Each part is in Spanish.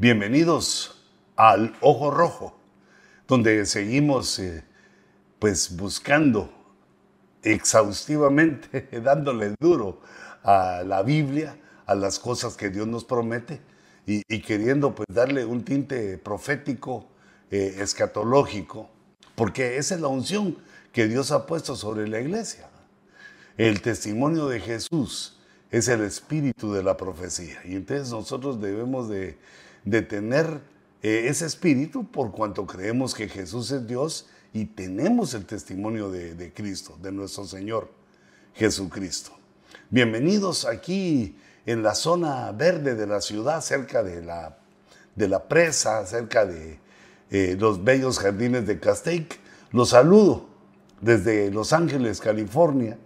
Bienvenidos al Ojo Rojo, donde seguimos eh, pues buscando exhaustivamente, dándole duro a la Biblia, a las cosas que Dios nos promete y, queriendo pues darle un tinte profético, eh, escatológico, porque esa es la unción que Dios ha puesto sobre la iglesia. El testimonio de Jesús es el espíritu de la profecía y entonces nosotros debemos de, tener eh, ese espíritu por cuanto creemos que Jesús es Dios y tenemos el testimonio de, Cristo, de nuestro Señor Jesucristo. Bienvenidos aquí en la zona verde de la ciudad, cerca de la, de la presa, cerca de eh, los bellos jardines de Castaic. Los saludo desde Los Ángeles, California.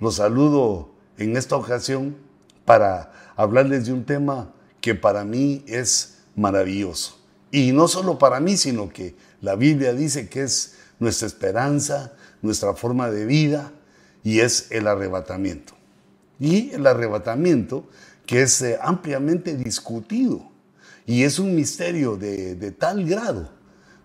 Los saludo en esta ocasión para hablarles de un tema que para mí es maravilloso. Y no solo para mí, sino que la Biblia dice que es nuestra esperanza, nuestra forma de vida, y es el arrebatamiento. Y el arrebatamiento que es eh, ampliamente discutido y es un misterio de, tal grado,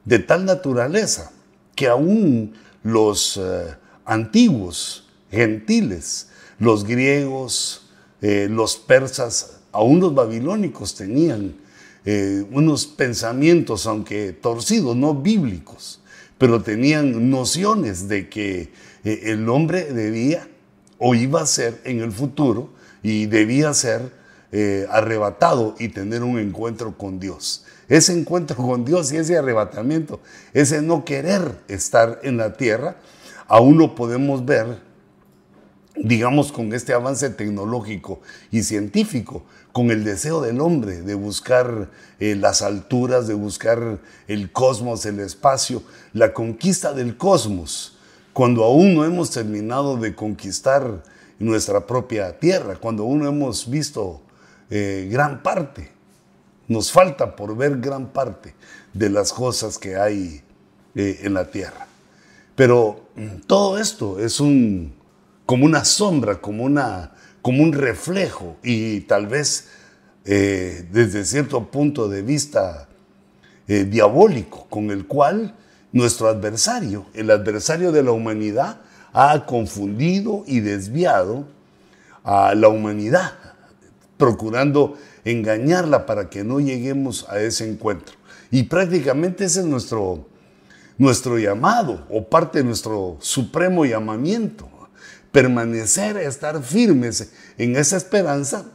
de tal naturaleza, que aún los eh, antiguos gentiles, los griegos, eh, los persas, aún los babilónicos tenían unos pensamientos, aunque torcidos, no bíblicos, pero tenían nociones de que eh, el hombre debía o iba a ser en el futuro y debía ser eh, arrebatado y tener un encuentro con Dios. Ese encuentro con Dios y ese arrebatamiento, ese no querer estar en la tierra, aún lo podemos ver digamos, con este avance tecnológico y científico, con el deseo del hombre de buscar eh, las alturas, de buscar el cosmos, el espacio, la conquista del cosmos, cuando aún no hemos terminado de conquistar nuestra propia tierra, cuando aún no hemos visto eh, gran parte, nos falta por ver gran parte de las cosas que hay eh, en la tierra. Pero mm, todo esto es un como una sombra, como, una, como un reflejo y tal vez eh, desde cierto punto de vista eh, diabólico, con el cual nuestro adversario, el adversario de la humanidad, ha confundido y desviado a la humanidad, procurando engañarla para que no lleguemos a ese encuentro. Y prácticamente ese es nuestro, nuestro llamado o parte de nuestro supremo llamamiento permanecer, estar firmes en esa esperanza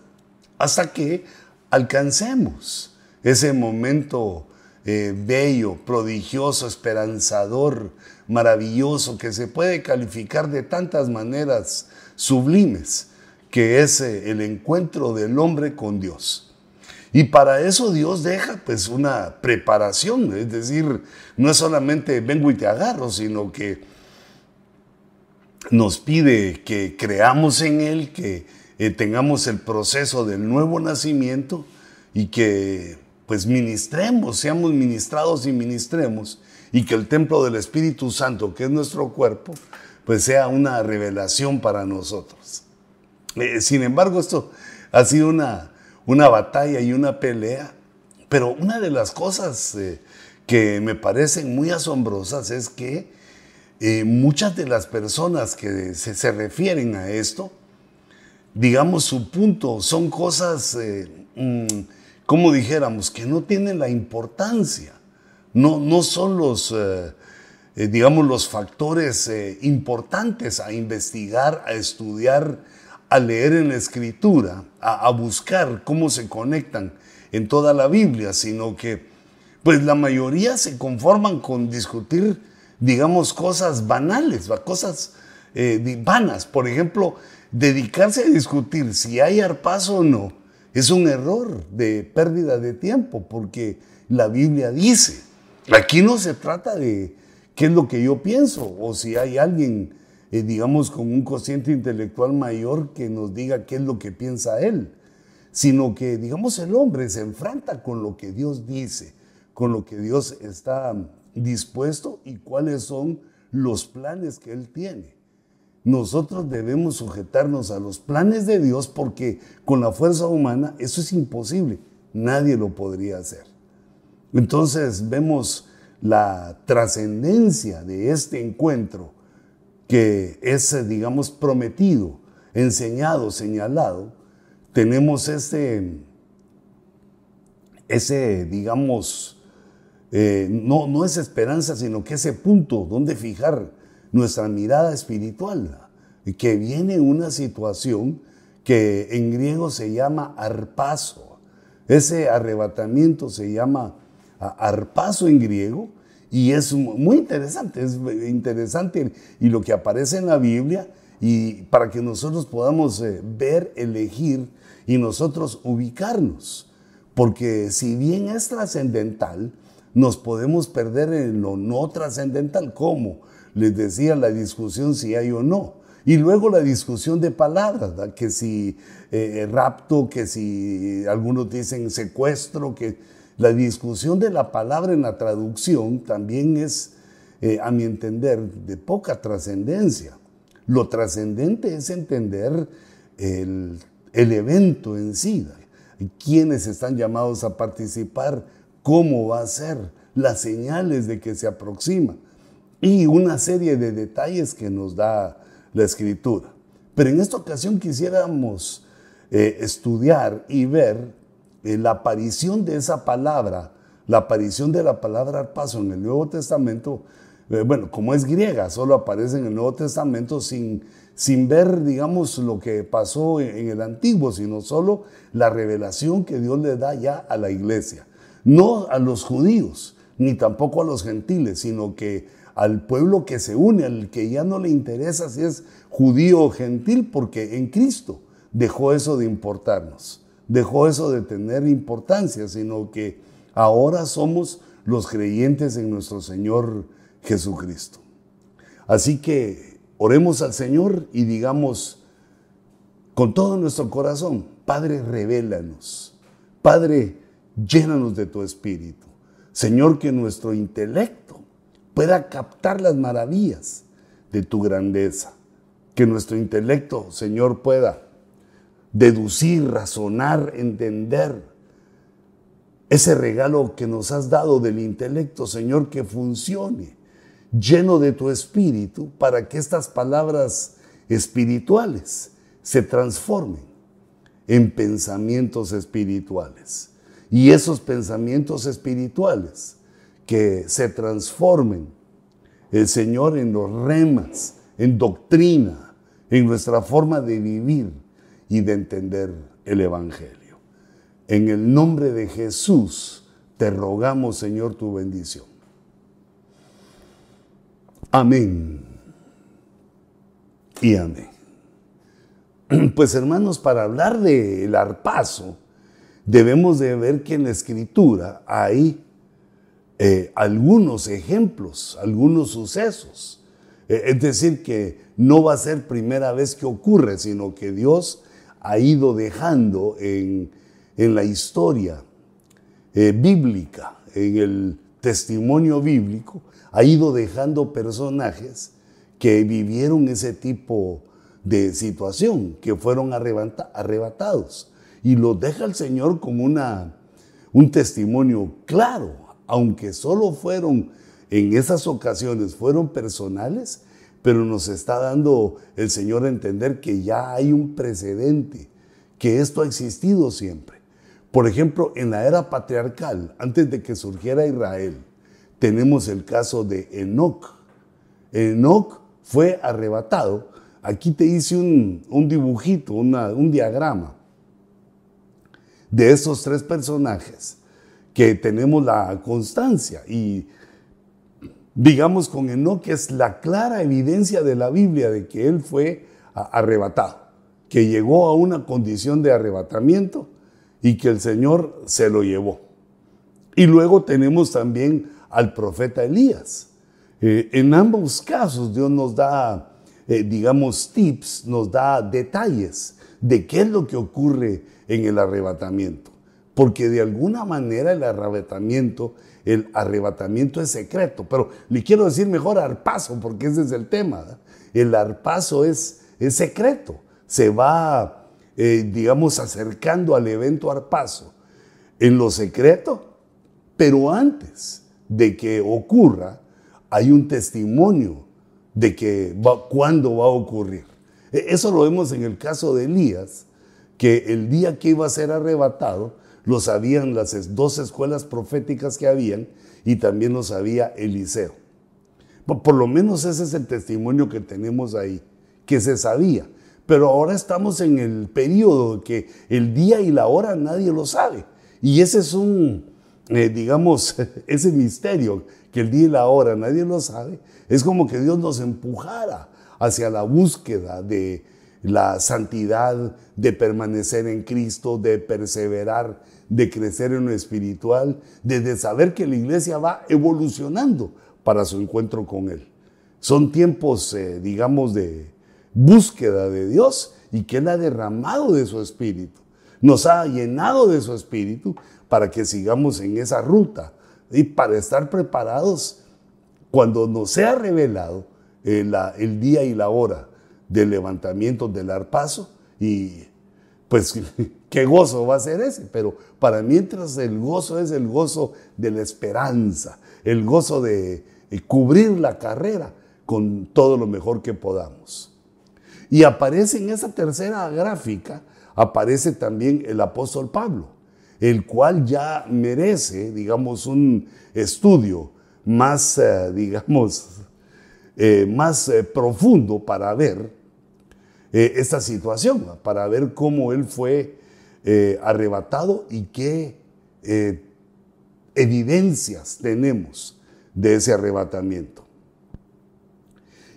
hasta que alcancemos ese momento eh, bello, prodigioso, esperanzador, maravilloso, que se puede calificar de tantas maneras sublimes, que es eh, el encuentro del hombre con Dios. Y para eso Dios deja pues una preparación, es decir, no es solamente vengo y te agarro, sino que nos pide que creamos en Él, que eh, tengamos el proceso del nuevo nacimiento y que pues ministremos, seamos ministrados y ministremos y que el templo del Espíritu Santo, que es nuestro cuerpo, pues sea una revelación para nosotros. Eh, sin embargo, esto ha sido una, una batalla y una pelea, pero una de las cosas eh, que me parecen muy asombrosas es que eh, muchas de las personas que se, refieren a esto, digamos, su punto son cosas, eh, mm, como dijéramos, que no tienen la importancia, no, no son los, eh, digamos, los factores importantes a investigar, a estudiar, a leer en la escritura, a, a buscar cómo se conectan en toda la Biblia, sino que, pues la mayoría se conforman con discutir digamos, cosas banales, cosas eh, vanas. Por ejemplo, dedicarse a discutir si hay arpazo o no es un error de pérdida de tiempo, porque la Biblia dice, aquí no se trata de qué es lo que yo pienso, o si hay alguien, eh, digamos, con un cociente intelectual mayor que nos diga qué es lo que piensa él, sino que, digamos, el hombre se enfrenta con lo que Dios dice, con lo que Dios está dispuesto y cuáles son los planes que Él tiene. Nosotros debemos sujetarnos a los planes de Dios porque con la fuerza humana eso es imposible. Nadie lo podría hacer. Entonces vemos la trascendencia de este encuentro que es, digamos, prometido, enseñado, señalado. Tenemos ese, ese digamos, eh, no, no es esperanza, sino que ese punto donde fijar nuestra mirada espiritual, que viene una situación que en griego se llama arpaso. Ese arrebatamiento se llama arpaso en griego y es muy interesante, es interesante y lo que aparece en la Biblia y para que nosotros podamos eh, ver, elegir y nosotros ubicarnos. Porque si bien es trascendental, nos podemos perder en lo no trascendental, como les decía la discusión si hay o no. Y luego la discusión de palabras, que si eh, rapto, que si algunos dicen secuestro, que la discusión de la palabra en la traducción también es, eh, a mi entender, de poca trascendencia. Lo trascendente es entender el, el evento en sí, quiénes están llamados a participar, cómo va a ser, las señales de que se aproxima y una serie de detalles que nos da la escritura. Pero en esta ocasión quisiéramos eh, estudiar y ver eh, la aparición de esa palabra, la aparición de la palabra paso en el Nuevo Testamento, eh, bueno, como es griega, solo aparece en el Nuevo Testamento sin, sin ver, digamos, lo que pasó en el Antiguo, sino solo la revelación que Dios le da ya a la iglesia. No a los judíos, ni tampoco a los gentiles, sino que al pueblo que se une, al que ya no le interesa si es judío o gentil, porque en Cristo dejó eso de importarnos, dejó eso de tener importancia, sino que ahora somos los creyentes en nuestro Señor Jesucristo. Así que oremos al Señor y digamos con todo nuestro corazón, Padre, revélanos. Padre, llénanos de tu espíritu. Señor, que nuestro intelecto pueda captar las maravillas de tu grandeza. Que nuestro intelecto, Señor, pueda deducir, razonar, entender ese regalo que nos has dado del intelecto, Señor, que funcione lleno de tu espíritu para que estas palabras espirituales se transformen en pensamientos espirituales. Y esos pensamientos espirituales que se transformen el Señor en los remas, en doctrina, en nuestra forma de vivir y de entender el Evangelio. En el nombre de Jesús te rogamos, Señor, tu bendición. Amén. Y amén. Pues hermanos, para hablar del arpazo, debemos de ver que en la escritura hay eh, algunos ejemplos, algunos sucesos. Eh, es decir, que no va a ser primera vez que ocurre, sino que Dios ha ido dejando en, la historia eh, bíblica, en el testimonio bíblico, ha ido dejando personajes que vivieron ese tipo de situación, que fueron arrebatados. Y los deja el Señor como una, un testimonio claro aunque solo fueron en esas ocasiones, fueron personales, pero nos está dando el Señor a entender que ya hay un precedente, que esto ha existido siempre. Por ejemplo, en la era patriarcal, antes de que surgiera Israel, tenemos el caso de Enoch. Enoch fue arrebatado. Aquí te hice un, dibujito, un diagrama de esos tres personajes que tenemos la constancia y digamos con Enoch es la clara evidencia de la Biblia de que él fue arrebatado, que llegó a una condición de arrebatamiento y que el Señor se lo llevó. Y luego tenemos también al profeta Elías. Eh, en ambos casos Dios nos da, eh, digamos, tips, nos da detalles de qué es lo que ocurre en el arrebatamiento porque de alguna manera el arrebatamiento, el arrebatamiento es secreto, pero le quiero decir mejor arpazo, porque ese es el tema. El arpazo es, es secreto, se va, eh, digamos, acercando al evento arpazo. En lo secreto, Pero antes de que ocurra, hay un testimonio de que va, cuándo va a ocurrir. E, eso lo vemos en el caso de Elías, que el día que iba a ser arrebatado, lo sabían las dos escuelas proféticas que habían y también lo sabía Eliseo. Por, lo menos ese es el testimonio que tenemos ahí, que se sabía. Pero ahora estamos en el periodo que el día y la hora nadie lo sabe. Y ese es un, eh, digamos, ese misterio, que el día y la hora nadie lo sabe. Es como que Dios nos empujara hacia la búsqueda de la santidad, de permanecer en Cristo, de perseverar, de crecer en lo espiritual, de, saber que la iglesia va evolucionando para su encuentro con Él. Son tiempos, eh, digamos, de búsqueda de Dios y que Él ha derramado de su espíritu. Nos ha llenado de su espíritu para que sigamos en esa ruta y para estar preparados cuando nos sea revelado eh, el día y la hora del levantamiento del arpazo y pues qué gozo va a ser ese, pero para mientras el gozo es el gozo de la esperanza, el gozo de cubrir la carrera con todo lo mejor que podamos. Y aparece en esa tercera gráfica, aparece también el apóstol Pablo, el cual ya merece, digamos, un estudio más, eh, digamos, eh, más eh, profundo para ver esta situación, para ver cómo él fue arrebatado y qué evidencias tenemos de ese arrebatamiento.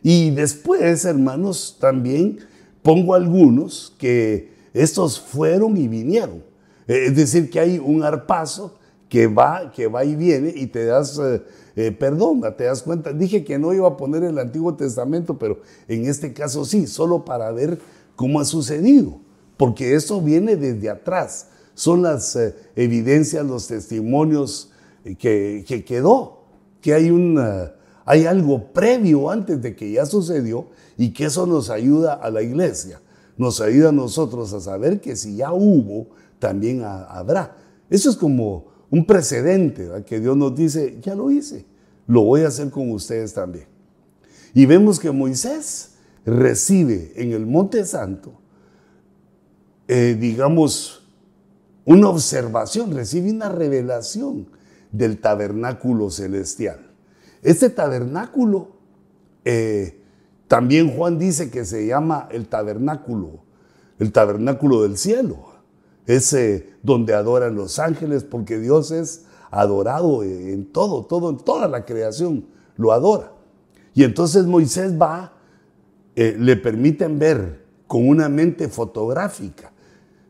Y después, hermanos, también pongo algunos que estos fueron y vinieron. Es decir, que hay un arpazo que va, que va y viene y te das eh, eh, perdón, te das cuenta. Dije que no iba a poner el Antiguo Testamento, pero en este caso sí, solo para ver cómo ha sucedido, porque eso viene desde atrás. Son las eh, evidencias, los testimonios que, que, quedó, que hay, una, hay algo previo antes de que ya sucedió y que eso nos ayuda a la iglesia, nos ayuda a nosotros a saber que si ya hubo, también habrá. Eso es como un precedente que Dios nos dice, ya lo hice, lo voy a hacer con ustedes también. Y vemos que Moisés recibe en el Monte Santo, eh, digamos, una observación, recibe una revelación del tabernáculo celestial. Este tabernáculo, eh, también Juan dice que se llama el tabernáculo, el tabernáculo del cielo es donde adoran los ángeles, porque Dios es adorado en todo, todo, en toda la creación lo adora. Y entonces Moisés va, eh, le permiten ver con una mente fotográfica.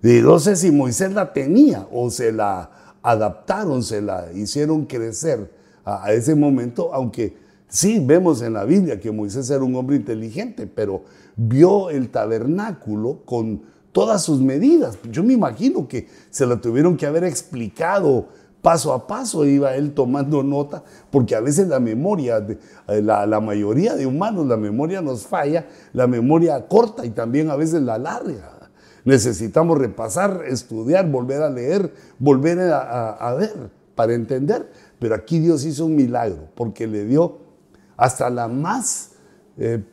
Y no sé si Moisés la tenía o se la adaptaron, se la hicieron crecer a, a ese momento, aunque sí vemos en la Biblia que Moisés era un hombre inteligente, pero vio el tabernáculo con todas sus medidas. Yo me imagino que se lo tuvieron que haber explicado paso a paso, iba él tomando nota, porque a veces la memoria, eh, la, la mayoría de humanos, la memoria nos falla, la memoria corta y también a veces la larga. Necesitamos repasar, estudiar, volver a leer, volver a, ver para entender. Pero aquí Dios hizo un milagro, porque le dio hasta la más, eh,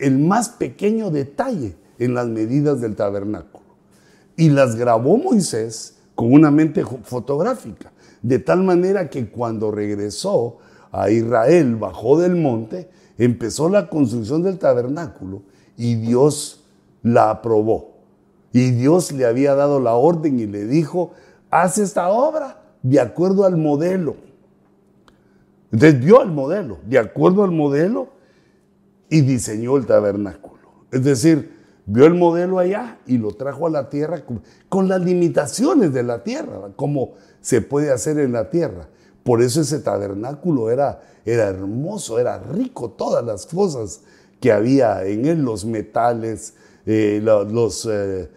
el más pequeño detalle en las medidas del tabernáculo. Y las grabó Moisés con una mente fotográfica, de tal manera que cuando regresó a Israel, bajó del monte, empezó la construcción del tabernáculo y Dios la aprobó. Y Dios le había dado la orden y le dijo, haz esta obra de acuerdo al modelo. Entonces dio el modelo, de acuerdo al modelo, y diseñó el tabernáculo. Es decir, vio el modelo allá y lo trajo a la tierra con, las limitaciones de la tierra, como se puede hacer en la tierra. Por eso ese tabernáculo era, era hermoso, era rico, todas las cosas que había en él, los metales, eh, los, eh,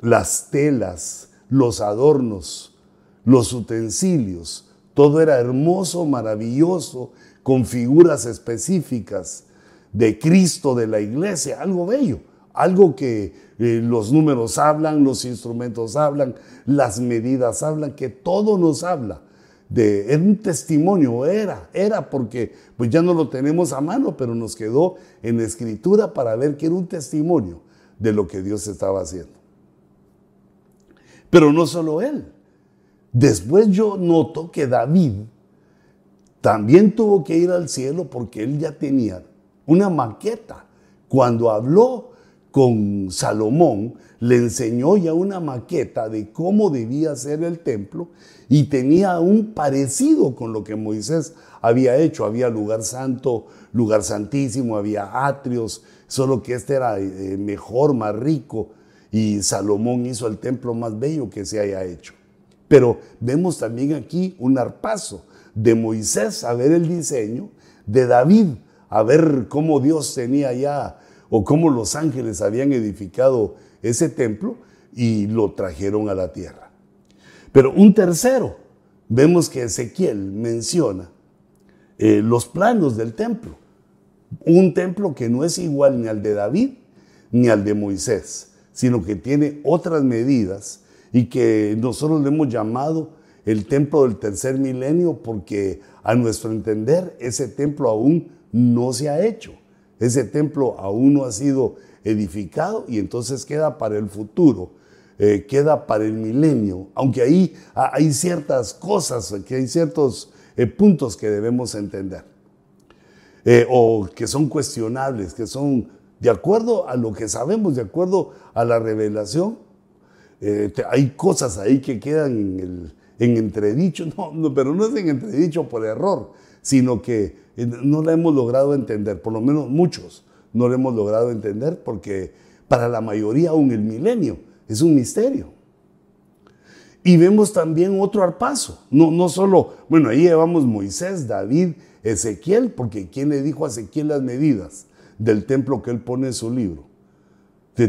las telas, los adornos, los utensilios, todo era hermoso, maravilloso, con figuras específicas de Cristo, de la iglesia, algo bello algo que eh, los números hablan, los instrumentos hablan, las medidas hablan, que todo nos habla de, era un testimonio, era, era porque pues ya no lo tenemos a mano, pero nos quedó en la escritura para ver que era un testimonio de lo que Dios estaba haciendo. Pero no solo él. Después yo noto que David también tuvo que ir al cielo porque él ya tenía una maqueta. Cuando habló con Salomón, le enseñó ya una maqueta de cómo debía ser el templo y tenía un parecido con lo que Moisés había hecho. Había lugar santo, lugar santísimo, había atrios, solo que este era eh, mejor, más rico y Salomón hizo el templo más bello que se haya hecho. Pero vemos también aquí un arpazo de Moisés a ver el diseño, de David a ver cómo Dios tenía ya o cómo los ángeles habían edificado ese templo y lo trajeron a la tierra. Pero un tercero, vemos que Ezequiel menciona eh, los planos del templo. Un templo que no es igual ni al de David ni al de Moisés, sino que tiene otras medidas y que nosotros le hemos llamado el templo del tercer milenio porque a nuestro entender ese templo aún no se ha hecho. Ese templo aún no ha sido edificado y entonces queda para el futuro, eh, queda para el milenio, aunque ahí hay ciertas cosas, que hay ciertos eh, puntos que debemos entender, eh, o que son cuestionables, que son de acuerdo a lo que sabemos, de acuerdo a la revelación, hay cosas ahí que quedan en el, en entredicho, no, pero no es en entredicho por error, sino que eh, no la hemos logrado entender, por lo menos muchos no la hemos logrado entender porque para la mayoría aún el milenio es un misterio. Y vemos también otro arpazo, no, no solo, bueno, ahí llevamos Moisés, David, Ezequiel, porque ¿quién le dijo a Ezequiel las medidas del templo que él pone en su libro?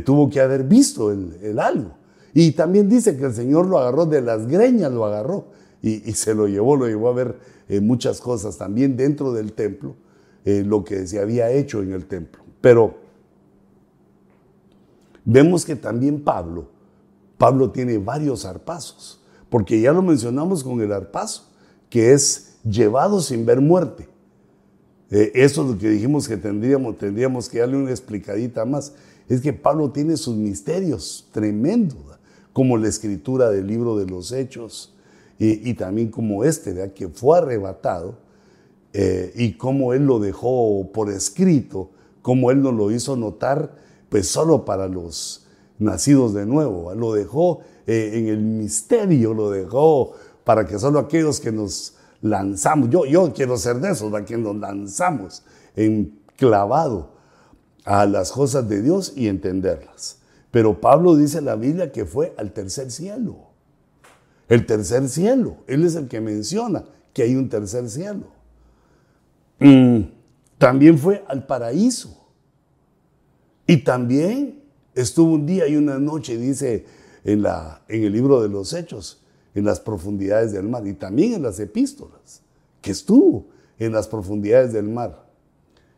Tuvo que haber visto el, el algo. Y también dice que el Señor lo agarró de las greñas, lo agarró y, se lo llevó, lo llevó a ver eh, muchas cosas también dentro del templo, eh, lo que se había hecho en el templo. Pero vemos que también Pablo, Pablo tiene varios arpazos, porque ya lo mencionamos con el arpazo, que es llevado sin ver muerte. Eh, eso es lo que dijimos que tendríamos, tendríamos que darle una explicadita más. Es que Pablo tiene sus misterios tremendos como la escritura del libro de los Hechos y, también como este, que fue arrebatado eh, y cómo él lo dejó por escrito, cómo él nos lo hizo notar, pues solo para los nacidos de nuevo, lo dejó eh, en el misterio, lo dejó para que solo aquellos que nos lanzamos, yo, yo quiero ser de esos, a que nos lanzamos enclavado a las cosas de Dios y entenderlas. Pero Pablo dice en la Biblia que fue al tercer cielo. El tercer cielo. Él es el que menciona que hay un tercer cielo. Mm, también fue al paraíso. Y también estuvo un día y una noche, dice en, la, en el libro de los Hechos, en las profundidades del mar. Y también en las epístolas, que estuvo en las profundidades del mar,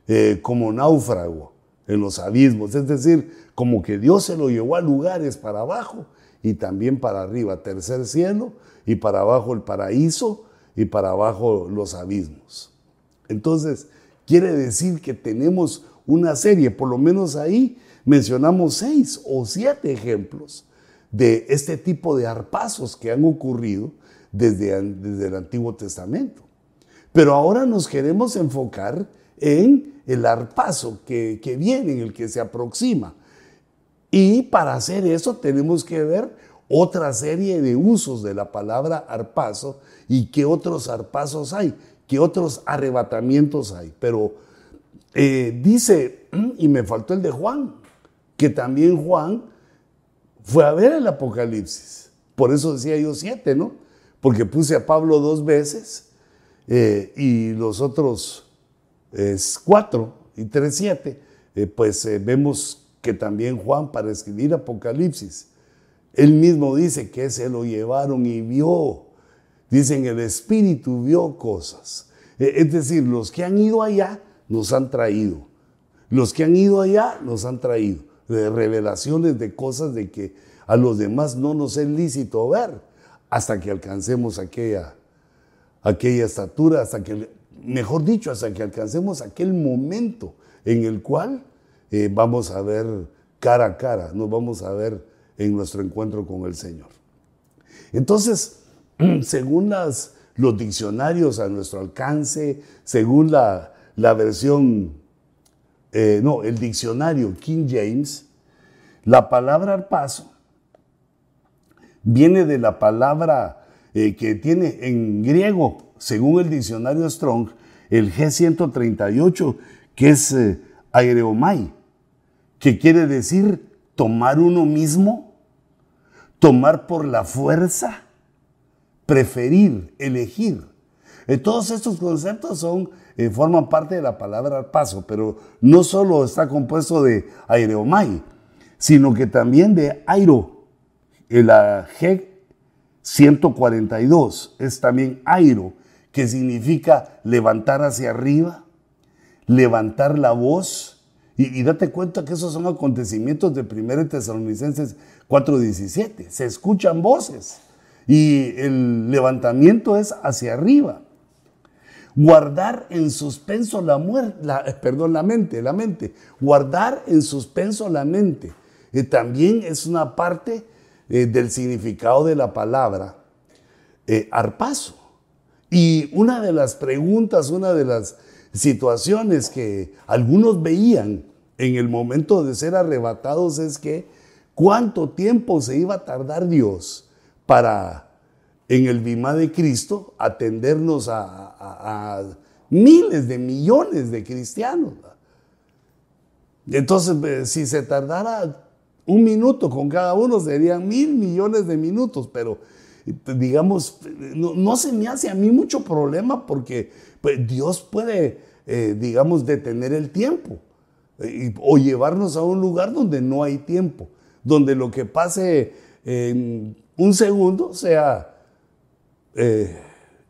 eh, como náufrago en los abismos. Es decir, como que Dios se lo llevó a lugares para abajo y también para arriba, tercer cielo, y para abajo el paraíso, y para abajo los abismos. Entonces, quiere decir que tenemos una serie, por lo menos ahí mencionamos seis o siete ejemplos de este tipo de arpasos que han ocurrido desde, desde el Antiguo Testamento. Pero ahora nos queremos enfocar en el arpazo que, que viene, en el que se aproxima. Y para hacer eso tenemos que ver otra serie de usos de la palabra arpazo y qué otros arpazos hay, qué otros arrebatamientos hay. Pero eh, dice, y me faltó el de Juan, que también Juan fue a ver el Apocalipsis. Por eso decía yo siete, ¿no? Porque puse a Pablo dos veces eh, y los otros 4 y 3, 7, eh, pues vemos que también Juan para escribir Apocalipsis, él mismo dice que se lo llevaron y vio. Dicen el Espíritu vio cosas. Eh, es decir, los que han ido allá nos han traído. Los que han ido allá nos han traído de revelaciones de cosas de que a los demás no nos es lícito ver hasta que alcancemos aquella, aquella estatura, hasta que, mejor dicho, hasta que alcancemos aquel momento en el cual eh, vamos a ver cara a cara, nos vamos a ver en nuestro encuentro con el Señor. Entonces, según los diccionarios a nuestro alcance, según la, versión, eh, no, el diccionario King James, la palabra paso viene de la palabra eh, que tiene en griego, según el diccionario Strong, el G138, que es eh, que quiere decir tomar uno mismo, tomar por la fuerza, preferir, elegir. Eh, todos estos conceptos son, forman parte de la palabra paso, pero no solo está compuesto de aereomai, sino que también de airo. La G 142 es también airo, que significa levantar hacia arriba, levantar la voz. Y, date cuenta que esos son acontecimientos de 1 Tesalonicenses 4:17. Se escuchan voces y el levantamiento es hacia arriba. Guardar en suspenso la muerte, eh, perdón, la mente, la mente. Guardar en suspenso la mente. Eh, también es una parte eh, del significado de la palabra eh, arpazo. Y una de las preguntas, una de las situaciones que algunos veían en el momento de ser arrebatados es que cuánto tiempo se iba a tardar Dios para en el Bimá de Cristo atendernos a, miles de millones de cristianos. Entonces, eh, si se tardara un minuto con cada uno serían mil millones de minutos, pero digamos, no, se me hace a mí mucho problema porque pues, Dios puede, eh, digamos, detener el tiempo eh, o llevarnos a un lugar donde no hay tiempo, donde lo que pase en un segundo sea eh,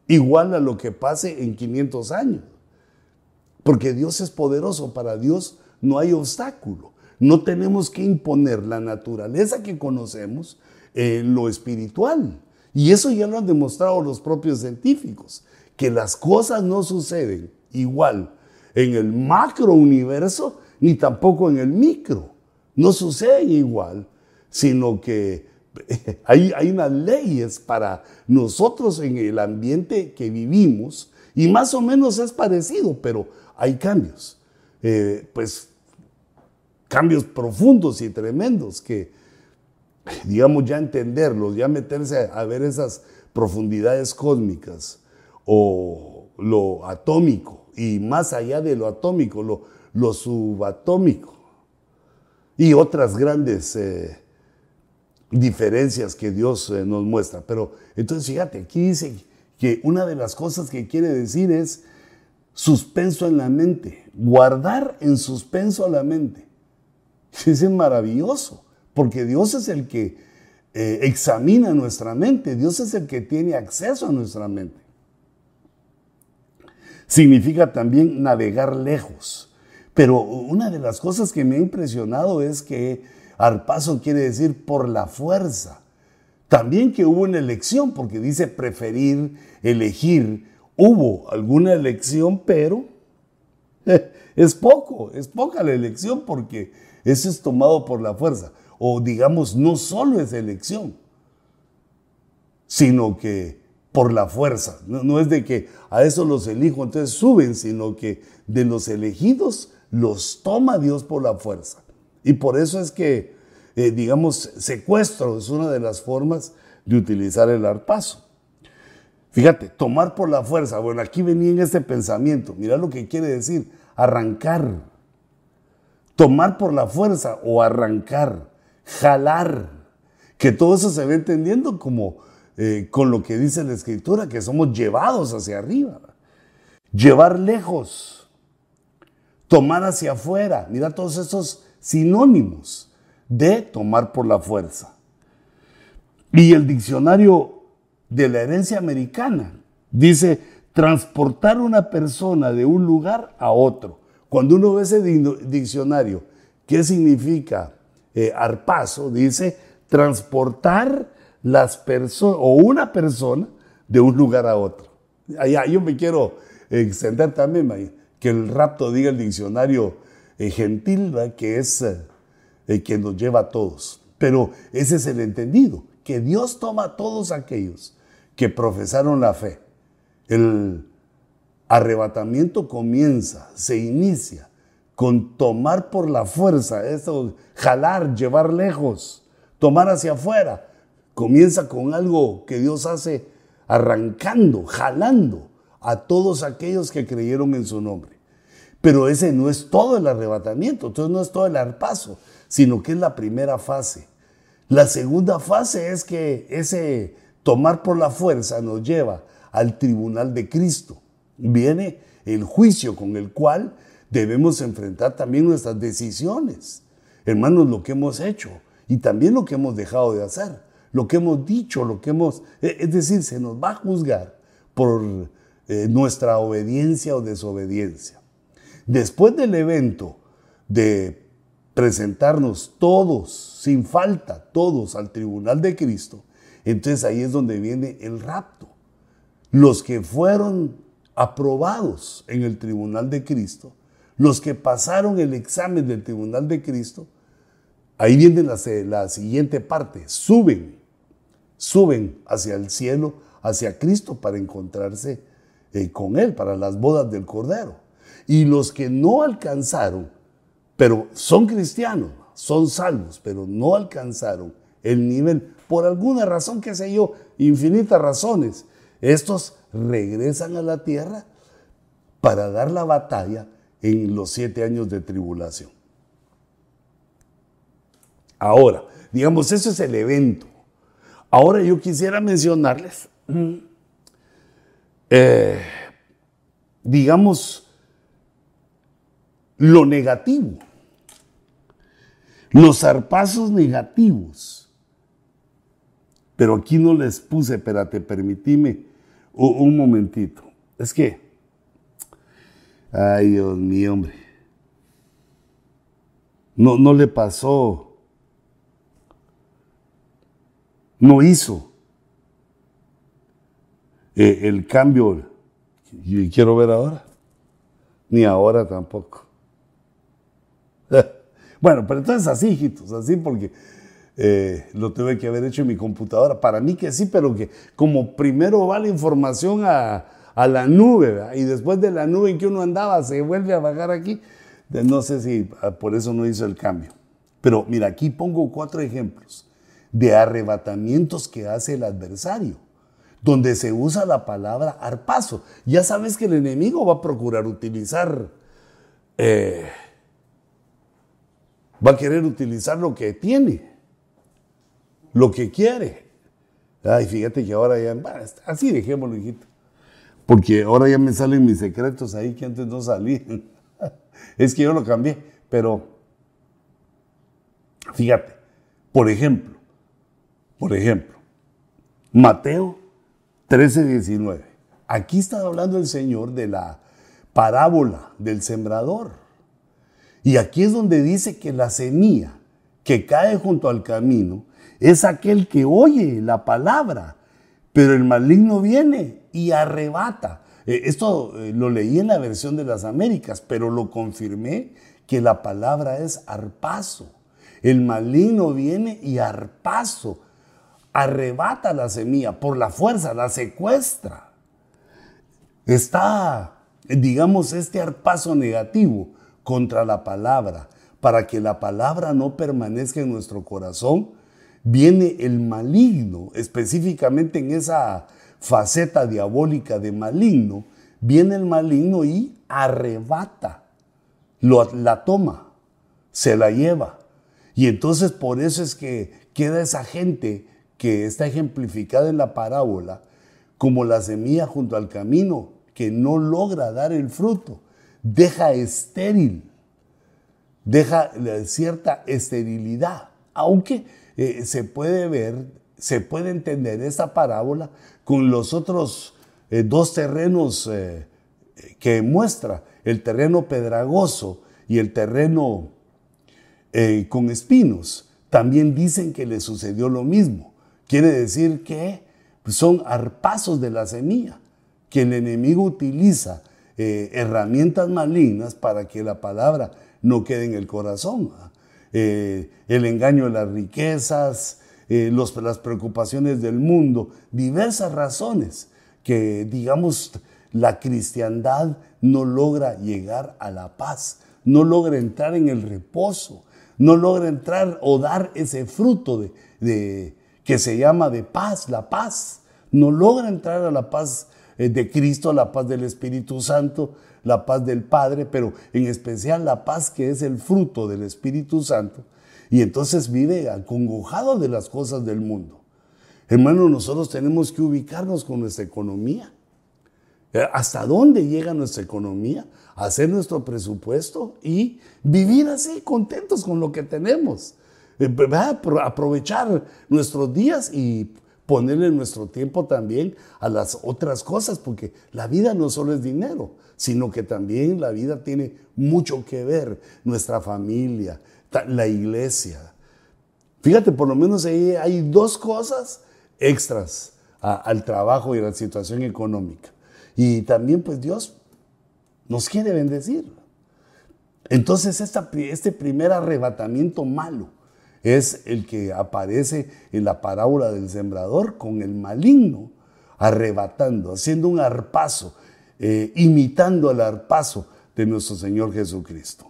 igual a lo que pase en 500 años. Porque Dios es poderoso, para Dios no hay obstáculo. No tenemos que imponer la naturaleza que conocemos en lo espiritual. Y eso ya lo han demostrado los propios científicos, que las cosas no suceden igual en el macro universo ni tampoco en el micro. No suceden igual, sino que hay, hay unas leyes para nosotros en el ambiente que vivimos y más o menos es parecido, pero hay cambios. Eh, pues cambios profundos y tremendos que, digamos, ya entenderlos, ya meterse a, ver esas profundidades cósmicas o lo atómico y más allá de lo atómico, lo, lo subatómico y otras grandes eh, diferencias que Dios eh, nos muestra. Pero entonces fíjate, aquí dice que una de las cosas que quiere decir es suspenso en la mente, guardar en suspenso la mente. Es maravilloso, porque Dios es el que eh, examina nuestra mente, Dios es el que tiene acceso a nuestra mente. Significa también navegar lejos. Pero una de las cosas que me ha impresionado es que arpaso quiere decir por la fuerza. También que hubo una elección, porque dice preferir, elegir. Hubo alguna elección, pero es poco, es poca la elección porque eso es tomado por la fuerza. O digamos, no solo es elección, sino que por la fuerza. No, es de que a eso los elijo, entonces suben, sino que de los elegidos los toma Dios por la fuerza. Y por eso es que, eh, digamos, secuestro es una de las formas de utilizar el arpazo. Fíjate, tomar por la fuerza. Bueno, aquí venía en este pensamiento. Mira lo que quiere decir, arrancar tomar por la fuerza o arrancar, jalar, que todo eso se ve entendiendo como eh, con lo que dice la escritura, que somos llevados hacia arriba, llevar lejos, tomar hacia afuera, mira todos esos sinónimos de tomar por la fuerza. Y el diccionario de la herencia americana dice transportar una persona de un lugar a otro. Cuando uno ve ese diccionario, ¿qué significa eh, arpazo? Dice transportar las personas o una persona de un lugar a otro. Allá, yo me quiero extender también, que el rapto diga el diccionario eh, gentil, que es eh, el que nos lleva a todos. Pero ese es el entendido, que Dios toma a todos aquellos que profesaron la fe. El arrebatamiento comienza, se inicia con tomar por la fuerza, eso, jalar, llevar lejos, tomar hacia afuera. Comienza con algo que Dios hace arrancando, jalando a todos aquellos que creyeron en su nombre. Pero ese no es todo el arrebatamiento, entonces no es todo el arpazo, sino que es la primera fase. La segunda fase es que ese tomar por la fuerza nos lleva al tribunal de Cristo. Viene el juicio con el cual debemos enfrentar también nuestras decisiones. Hermanos, lo que hemos hecho y también lo que hemos dejado de hacer, lo que hemos dicho, lo que hemos... Eh, es decir, se nos va a juzgar por eh, nuestra obediencia o desobediencia. Después del evento de presentarnos todos, sin falta, todos al tribunal de Cristo, entonces ahí es donde viene el rapto. Los que fueron aprobados en el tribunal de Cristo, los que pasaron el examen del tribunal de Cristo, ahí viene la, siguiente parte, suben, suben hacia el cielo, hacia Cristo para encontrarse eh, con Él, para las bodas del Cordero. Y los que no alcanzaron, pero son cristianos, son salvos, pero no alcanzaron el nivel, por alguna razón, que sé yo, infinitas razones, estos regresan a la tierra para dar la batalla en los siete años de tribulación. Ahora, digamos, eso es el evento. Ahora yo quisiera mencionarles, eh, digamos, lo negativo, los zarpazos negativos. Pero aquí no les puse, espérate, permitime un momentito. Es que, ay Dios mío, hombre, no, no le pasó, no hizo eh, el cambio. Y quiero ver ahora, ni ahora tampoco. bueno, pero entonces así, hijitos, así porque eh, lo tuve que haber hecho en mi computadora. Para mí que sí, pero que como primero va la información a, la nube, y después de la nube en que uno andaba se vuelve a bajar aquí. No sé si ah, por eso no hizo el cambio. Pero mira, aquí pongo cuatro ejemplos de arrebatamientos que hace el adversario, donde se usa la palabra arpazo. Ya sabes que el enemigo va a procurar utilizar eh, va a querer utilizar lo que tiene, lo que quiere. Ay, fíjate que ahora ya, así dejémoslo, hijito. Porque ahora ya me salen mis secretos ahí que antes no salían. es que yo lo cambié, pero fíjate, por ejemplo, por ejemplo, Mateo 13, 19. Aquí está hablando el Señor de la parábola del sembrador. Y aquí es donde dice que la semilla que cae junto al camino es aquel que oye la palabra, pero el maligno viene y arrebata. Eh, esto eh, lo leí en la versión de las Américas, pero lo confirmé que la palabra es arpazo. El maligno viene y arpazo arrebata la semilla por la fuerza, la secuestra. Está, digamos, este arpazo negativo contra la palabra, para que la palabra no permanezca en nuestro corazón, viene el maligno, específicamente en esa faceta diabólica de maligno, viene el maligno y arrebata, lo, la toma, se la lleva. Y entonces por eso es que queda esa gente que está ejemplificada en la parábola como la semilla junto al camino que no logra dar el fruto deja estéril, deja cierta esterilidad, aunque eh, se puede ver, se puede entender esta parábola con los otros eh, dos terrenos eh, que muestra, el terreno pedragoso y el terreno con espinos. También dicen que le sucedió lo mismo. Quiere decir que son arpazos de la semilla que el enemigo utiliza eh, herramientas malignas para que la palabra no quede en el corazón. Eh, el engaño de las riquezas, eh, las preocupaciones del mundo, diversas razones que, digamos, la cristiandad no logra llegar a la paz, no logra entrar en el reposo, no logra entrar o dar ese fruto de, que se llama de paz, la paz. No logra entrar a la paz eh, de Cristo, la paz del Espíritu Santo, la paz del Padre, pero en especial la paz que es el fruto del Espíritu Santo. Y entonces vive acongojado de las cosas del mundo. Hermano, nosotros tenemos que ubicarnos con nuestra economía. Eh, ¿Hasta dónde llega nuestra economía? Hacer nuestro presupuesto y vivir así, contentos con lo que tenemos. Eh, aprovechar nuestros días y ponerle nuestro tiempo también a las otras cosas, porque la vida no solo es dinero, sino que también la vida tiene mucho que ver, nuestra familia, la iglesia. Fíjate, por lo menos ahí hay dos cosas extras al trabajo y a la situación económica. Y también pues Dios nos quiere bendecir. Entonces este primer arrebatamiento malo es el que aparece en la parábola del sembrador con el maligno arrebatando, haciendo un arpazo, eh, imitando al arpazo de nuestro Señor Jesucristo.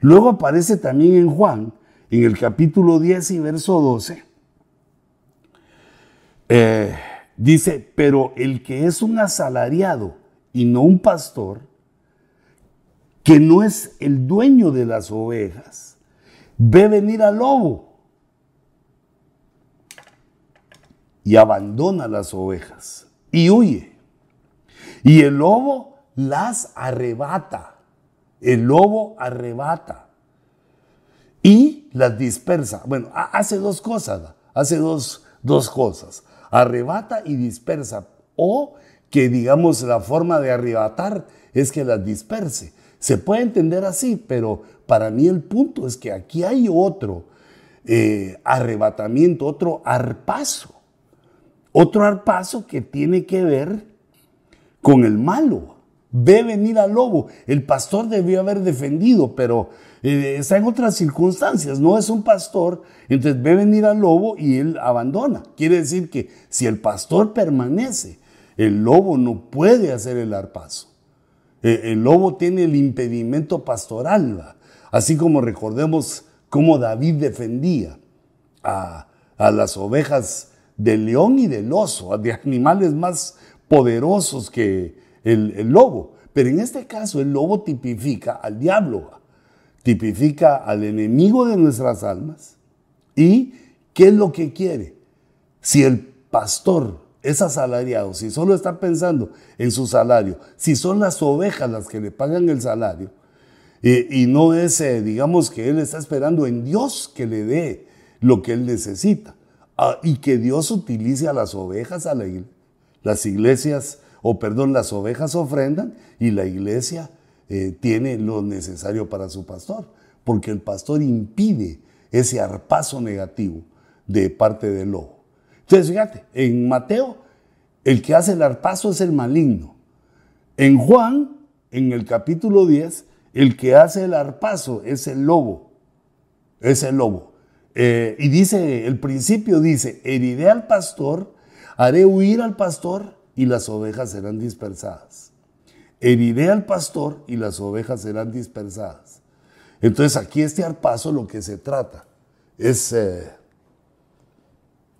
Luego aparece también en Juan, en el capítulo 10 y verso 12, eh, dice, pero el que es un asalariado y no un pastor, que no es el dueño de las ovejas, ve venir al lobo y abandona las ovejas y huye. Y el lobo las arrebata. El lobo arrebata y las dispersa. Bueno, hace dos cosas, hace dos, dos cosas. Arrebata y dispersa. O que digamos la forma de arrebatar es que las disperse. Se puede entender así, pero para mí el punto es que aquí hay otro eh, arrebatamiento, otro arpazo. Otro arpazo que tiene que ver con el malo. Ve venir al lobo. El pastor debió haber defendido, pero eh, está en otras circunstancias. No es un pastor, entonces ve venir al lobo y él abandona. Quiere decir que si el pastor permanece, el lobo no puede hacer el arpazo. Eh, el lobo tiene el impedimento pastoral, así como recordemos cómo David defendía a, las ovejas del león y del oso, de animales más poderosos que el, lobo. Pero en este caso el lobo tipifica al diablo, tipifica al enemigo de nuestras almas. ¿Y qué es lo que quiere? Si el pastor es asalariado, si solo está pensando en su salario, si son las ovejas las que le pagan el salario, y, no es, eh, digamos, que él está esperando en Dios que le dé lo que él necesita, ah, y que Dios utilice a las ovejas, a la, las iglesias, o perdón, las ovejas ofrendan y la iglesia eh, tiene lo necesario para su pastor, porque el pastor impide ese arpazo negativo de parte del lobo. Entonces, fíjate, en Mateo, el que hace el arpazo es el maligno. En Juan, en el capítulo 10, el que hace el arpazo es el lobo. Es el lobo. Eh, y dice, el principio dice, heriré al pastor, haré huir al pastor y las ovejas serán dispersadas. Heriré al pastor y las ovejas serán dispersadas. Entonces aquí este arpazo lo que se trata es eh,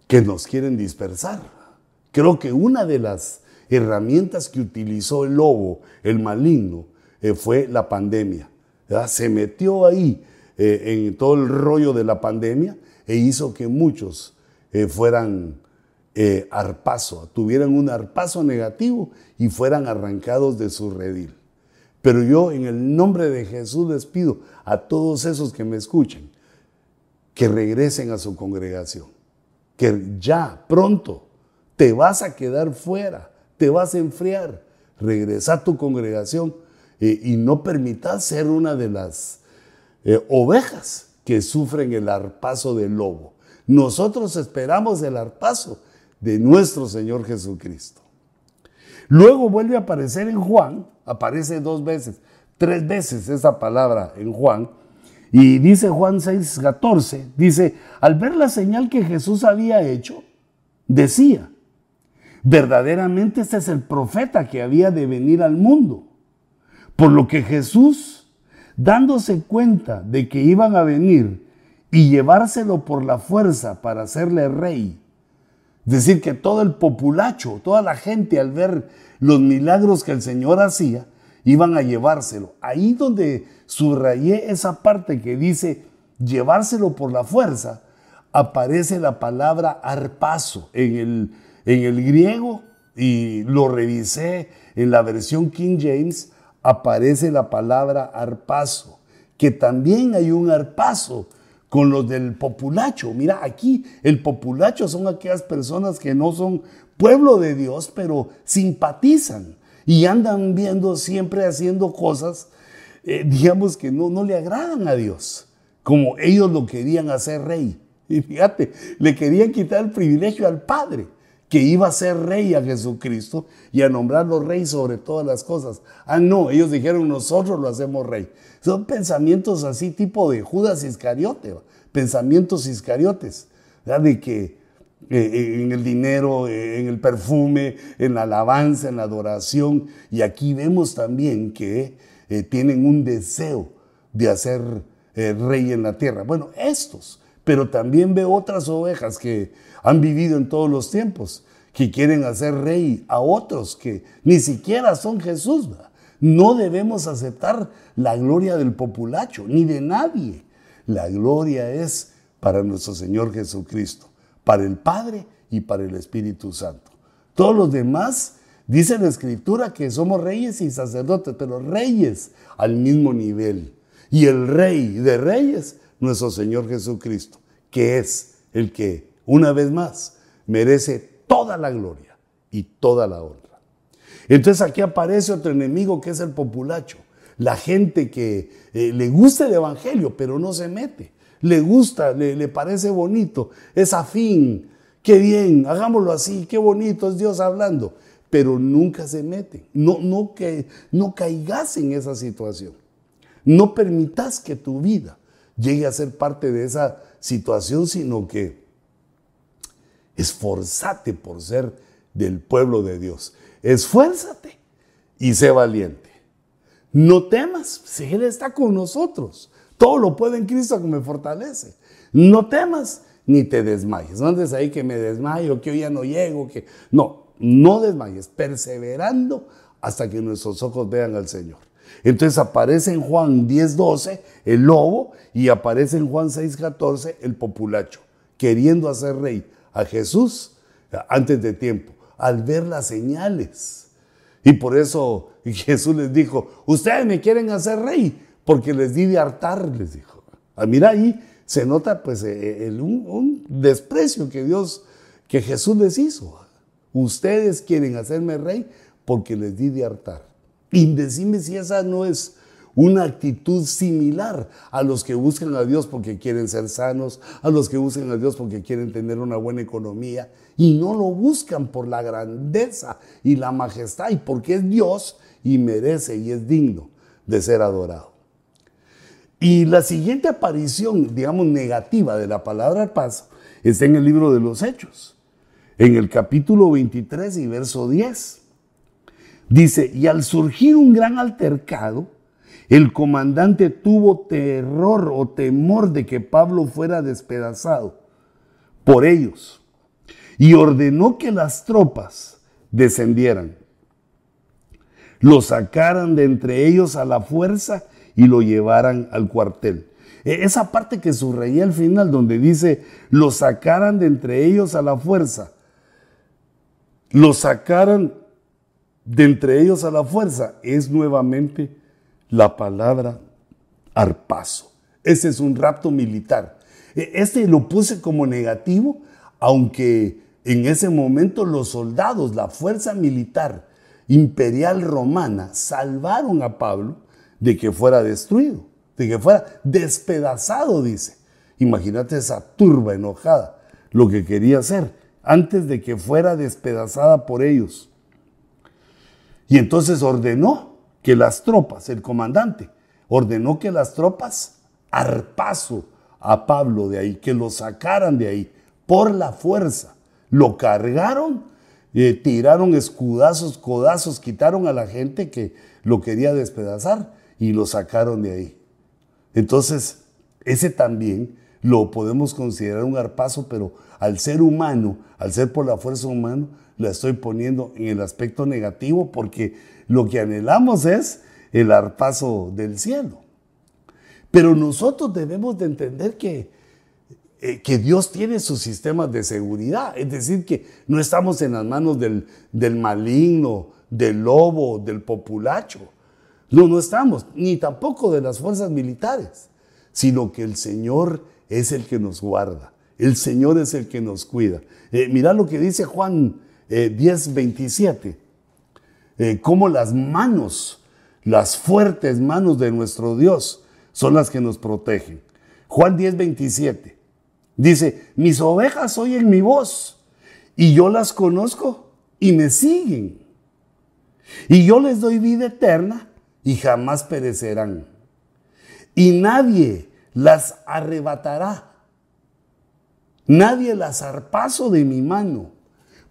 que nos quieren dispersar. Creo que una de las herramientas que utilizó el lobo, el maligno, eh, fue la pandemia. Se metió ahí eh, en todo el rollo de la pandemia e hizo que muchos eh, arpazo, tuvieran un arpazo negativo y fueran arrancados de su redil. Pero yo en el nombre de Jesús les pido a todos esos que me escuchen que regresen a su congregación que ya pronto te vas a quedar fuera, te vas a enfriar. Regresa a tu congregación eh, y no permitas ser una de las eh, ovejas que sufren el arpazo del lobo. Nosotros esperamos el arpazo de nuestro Señor Jesucristo. Luego vuelve a aparecer en Juan, aparece dos veces, tres veces esa palabra en Juan, y dice Juan 6, 14, dice, al ver la señal que Jesús había hecho, decía, verdaderamente este es el profeta que había de venir al mundo. Por lo que Jesús, dándose cuenta de que iban a venir y llevárselo por la fuerza para hacerle rey, es decir, que todo el populacho, toda la gente al ver los milagros que el Señor hacía, iban a llevárselo. Ahí donde subrayé esa parte que dice llevárselo por la fuerza, aparece la palabra arpazo en el, en el griego y lo revisé en la versión King James, aparece la palabra arpazo, que también hay un arpazo con los del populacho. Mira, aquí el populacho son aquellas personas que no son pueblo de Dios, pero simpatizan y andan viendo siempre haciendo cosas, eh, digamos, que no, no le agradan a Dios, como ellos lo querían hacer rey. Y fíjate, le querían quitar el privilegio al Padre, que iba a ser rey a Jesucristo y a nombrarlo rey sobre todas las cosas. Ah, no, ellos dijeron, nosotros lo hacemos rey. Son pensamientos así tipo de Judas Iscariote, pensamientos iscariotes, de que eh, en el dinero, eh, en el perfume, en la alabanza, en la adoración, y aquí vemos también que eh, tienen un deseo de hacer rey en la tierra. Bueno, estos, pero también veo otras ovejas que han vivido en todos los tiempos, que quieren hacer rey a otros que ni siquiera son Jesús. No debemos aceptar la gloria del populacho, ni de nadie. La gloria es para nuestro Señor Jesucristo, para el Padre y para el Espíritu Santo. Todos los demás, dice la Escritura que somos reyes y sacerdotes, pero reyes al mismo nivel. Y el rey de reyes, nuestro Señor Jesucristo, que es el que, una vez más, merece toda la gloria y toda la honra. Entonces aquí aparece otro enemigo que es el populacho. La gente que eh, le gusta el Evangelio, pero no se mete. Le gusta, le, parece bonito, es afín. Qué bien, hagámoslo así, qué bonito es Dios hablando. Pero nunca se mete. No, no, que, no caigas en esa situación. No permitas que tu vida llegue a ser parte de esa situación, sino que esforzate por ser del pueblo de Dios esfuérzate y sé valiente. No temas, si Él está con nosotros. Todo lo puede en Cristo que me fortalece. No temas ni te desmayes. No andes ahí que me desmayo, que hoy ya no llego, que... No, no desmayes, perseverando hasta que nuestros ojos vean al Señor. Entonces aparece en Juan 10:12 el lobo y aparece en Juan 6:14 el populacho, queriendo hacer rey a Jesús antes de tiempo al ver las señales. Y por eso Jesús les dijo, ustedes me quieren hacer rey porque les di de hartar, les dijo. Ah, mira ahí se nota pues eh, el, un, desprecio que Dios, que Jesús les hizo. Ustedes quieren hacerme rey porque les di de hartar. Y decime si esa no es una actitud similar a los que buscan a Dios porque quieren ser sanos, a los que buscan a Dios porque quieren tener una buena economía y no lo buscan por la grandeza y la majestad y porque es Dios y merece y es digno de ser adorado. Y la siguiente aparición, digamos, negativa de la palabra paz está en el libro de los Hechos, en el capítulo 23 y verso 10. Dice, y al surgir un gran altercado, el comandante tuvo terror o temor de que Pablo fuera despedazado por ellos y ordenó que las tropas descendieran, lo sacaran de entre ellos a la fuerza y lo llevaran al cuartel. E, esa parte que subrayé al final donde dice, lo sacaran de entre ellos a la fuerza, lo sacaran de entre ellos a la fuerza, es nuevamente la palabra arpazo. Ese es un rapto militar. E, este lo puse como negativo, aunque en ese momento los soldados, la fuerza militar imperial romana, salvaron a Pablo de que fuera destruido, de que fuera despedazado, dice. Imagínate esa turba enojada, lo que quería hacer, antes de que fuera despedazada por ellos. Y entonces ordenó que las tropas, el comandante, ordenó que las tropas arpaso a Pablo de ahí, que lo sacaran de ahí por la fuerza. Lo cargaron, eh, tiraron escudazos, codazos, quitaron a la gente que lo quería despedazar y lo sacaron de ahí. Entonces, ese también lo podemos considerar un arpazo, pero al ser humano, al ser por la fuerza humana, la estoy poniendo en el aspecto negativo porque lo que anhelamos es el arpazo del cielo. Pero nosotros debemos de entender que, eh, que Dios tiene sus sistemas de seguridad, es decir, que no estamos en las manos del, del maligno, del lobo, del populacho. No, no estamos, ni tampoco de las fuerzas militares, sino que el Señor es el que nos guarda, el Señor es el que nos cuida. Eh, mira lo que dice Juan 10, eh, 27, eh, cómo las manos, las fuertes manos de nuestro Dios son las que nos protegen. Juan 10, 27 dice, mis ovejas oyen mi voz y yo las conozco y me siguen. Y yo les doy vida eterna y jamás perecerán. Y nadie las arrebatará. Nadie las zarpazo de mi mano.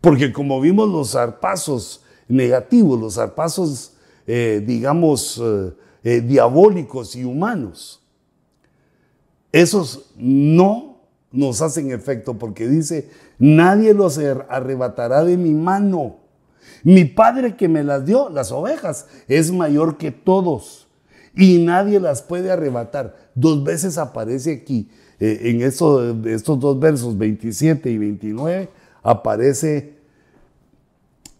Porque como vimos los zarpazos negativos, los zarpazos, eh, digamos, eh, eh, diabólicos y humanos, esos no nos hacen efecto porque dice, nadie los arrebatará de mi mano. Mi padre que me las dio, las ovejas, es mayor que todos y nadie las puede arrebatar. Dos veces aparece aquí, en estos dos versos 27 y 29, aparece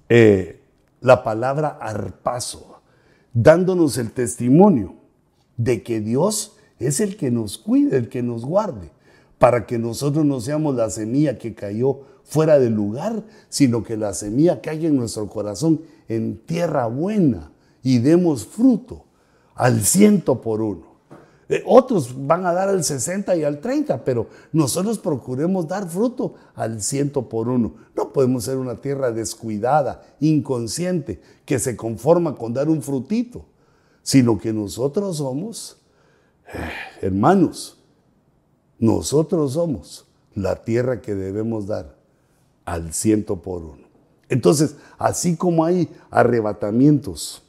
eh, la palabra arpazo, dándonos el testimonio de que Dios es el que nos cuide, el que nos guarde, para que nosotros no seamos la semilla que cayó fuera del lugar, sino que la semilla caiga en nuestro corazón en tierra buena y demos fruto al ciento por uno. Eh, otros van a dar al 60 y al 30, pero nosotros procuremos dar fruto al ciento por uno. No podemos ser una tierra descuidada, inconsciente, que se conforma con dar un frutito, sino que nosotros somos, eh, hermanos, nosotros somos la tierra que debemos dar al ciento por uno. Entonces, así como hay arrebatamientos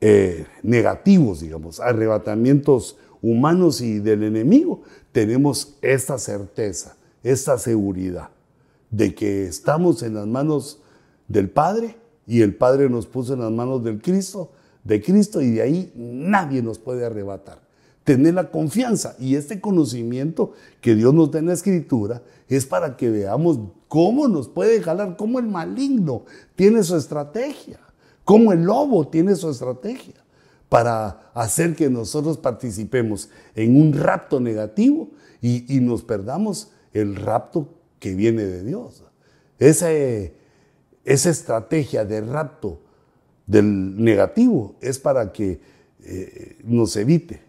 eh, negativos, digamos, arrebatamientos humanos y del enemigo, tenemos esta certeza, esta seguridad de que estamos en las manos del Padre y el Padre nos puso en las manos del Cristo, de Cristo y de ahí nadie nos puede arrebatar. Tener la confianza y este conocimiento que Dios nos da en la escritura es para que veamos cómo nos puede jalar, cómo el maligno tiene su estrategia, cómo el lobo tiene su estrategia para hacer que nosotros participemos en un rapto negativo y, nos perdamos el rapto que viene de Dios. Esa, estrategia de rapto del negativo es para que eh, nos evite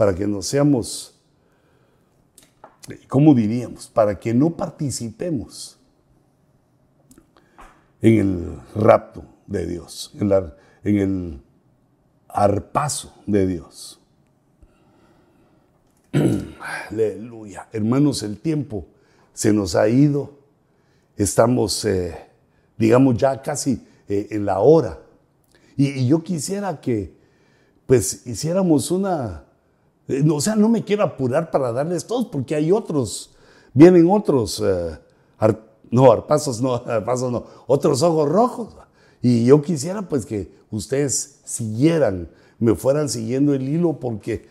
para que no seamos, ¿cómo diríamos? Para que no participemos en el rapto de Dios, en, el arpazo de Dios. Aleluya. Hermanos, el tiempo se nos ha ido. Estamos, eh, digamos, ya casi eh, en la hora. y, yo quisiera que, pues, hiciéramos una eh, o sea, no me quiero apurar para darles todos porque hay otros, vienen otros, no, arpazos no, arpazos no, otros ojos rojos. Y yo quisiera pues que ustedes siguieran, me fueran siguiendo el hilo porque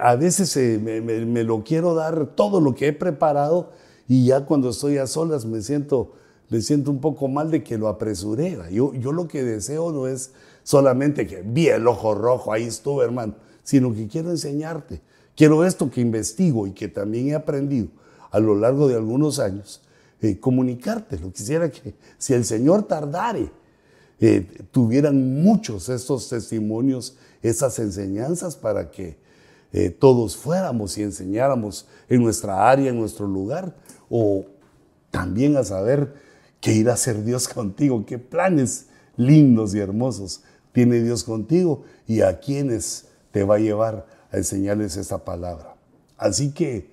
a veces eh, me, lo quiero dar todo lo que he preparado y ya cuando estoy a solas me siento, me siento un poco mal de que lo apresuré. Yo, yo lo que deseo no es solamente que vi el ojo rojo, ahí estuve hermano sino que quiero enseñarte. Quiero esto que investigo y que también he aprendido a lo largo de algunos años, eh, comunicártelo. Quisiera que si el Señor tardare, eh, tuvieran muchos estos testimonios, esas enseñanzas para que eh, todos fuéramos y enseñáramos en nuestra área, en nuestro lugar, o también a saber qué irá a hacer Dios contigo, qué planes lindos y hermosos tiene Dios contigo y a quienes te va a llevar a enseñarles esta palabra. Así que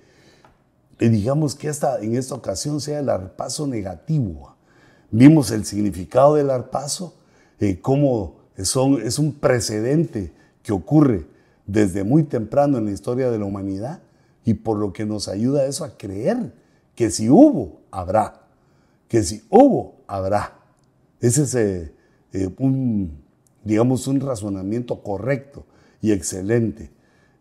eh, digamos que esta, en esta ocasión sea el arpazo negativo. Vimos el significado del arpazo, cómo es un precedente que ocurre desde muy temprano en la historia de la humanidad y por lo que nos ayuda eso a creer que si hubo, habrá. Que si hubo, habrá. Ese es eh, eh, un, digamos, un razonamiento correcto y excelente,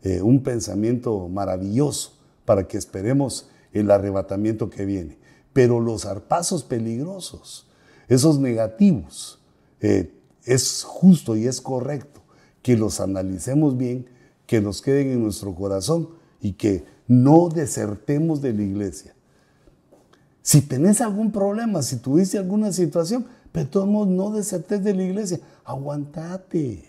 eh, un pensamiento maravilloso para que esperemos el arrebatamiento que viene. Pero los arpazos peligrosos, esos negativos, es justo y es correcto que los analicemos bien, que nos queden en nuestro corazón y que no desertemos de la iglesia. Si tenés algún problema, si tuviste alguna situación, pero todos modos no desertes de la iglesia, aguantate.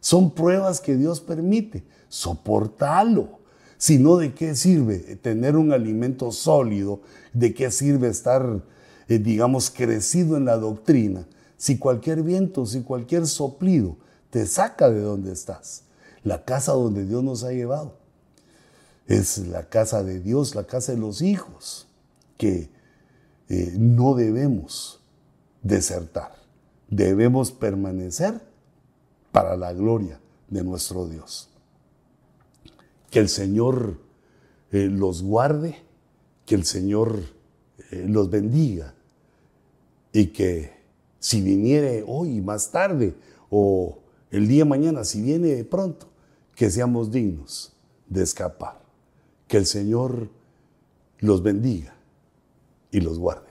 Son pruebas que Dios permite, soportalo. Si no, ¿de qué sirve tener un alimento sólido? ¿De qué sirve estar, eh, digamos, crecido en la doctrina? Si cualquier viento, si cualquier soplido te saca de donde estás, la casa donde Dios nos ha llevado es la casa de Dios, la casa de los hijos, que eh, no debemos desertar, debemos permanecer para la gloria de nuestro Dios. Que el Señor eh, los guarde, que el Señor eh, los bendiga y que si viniere hoy más tarde o el día mañana, si viene pronto, que seamos dignos de escapar. Que el Señor los bendiga y los guarde.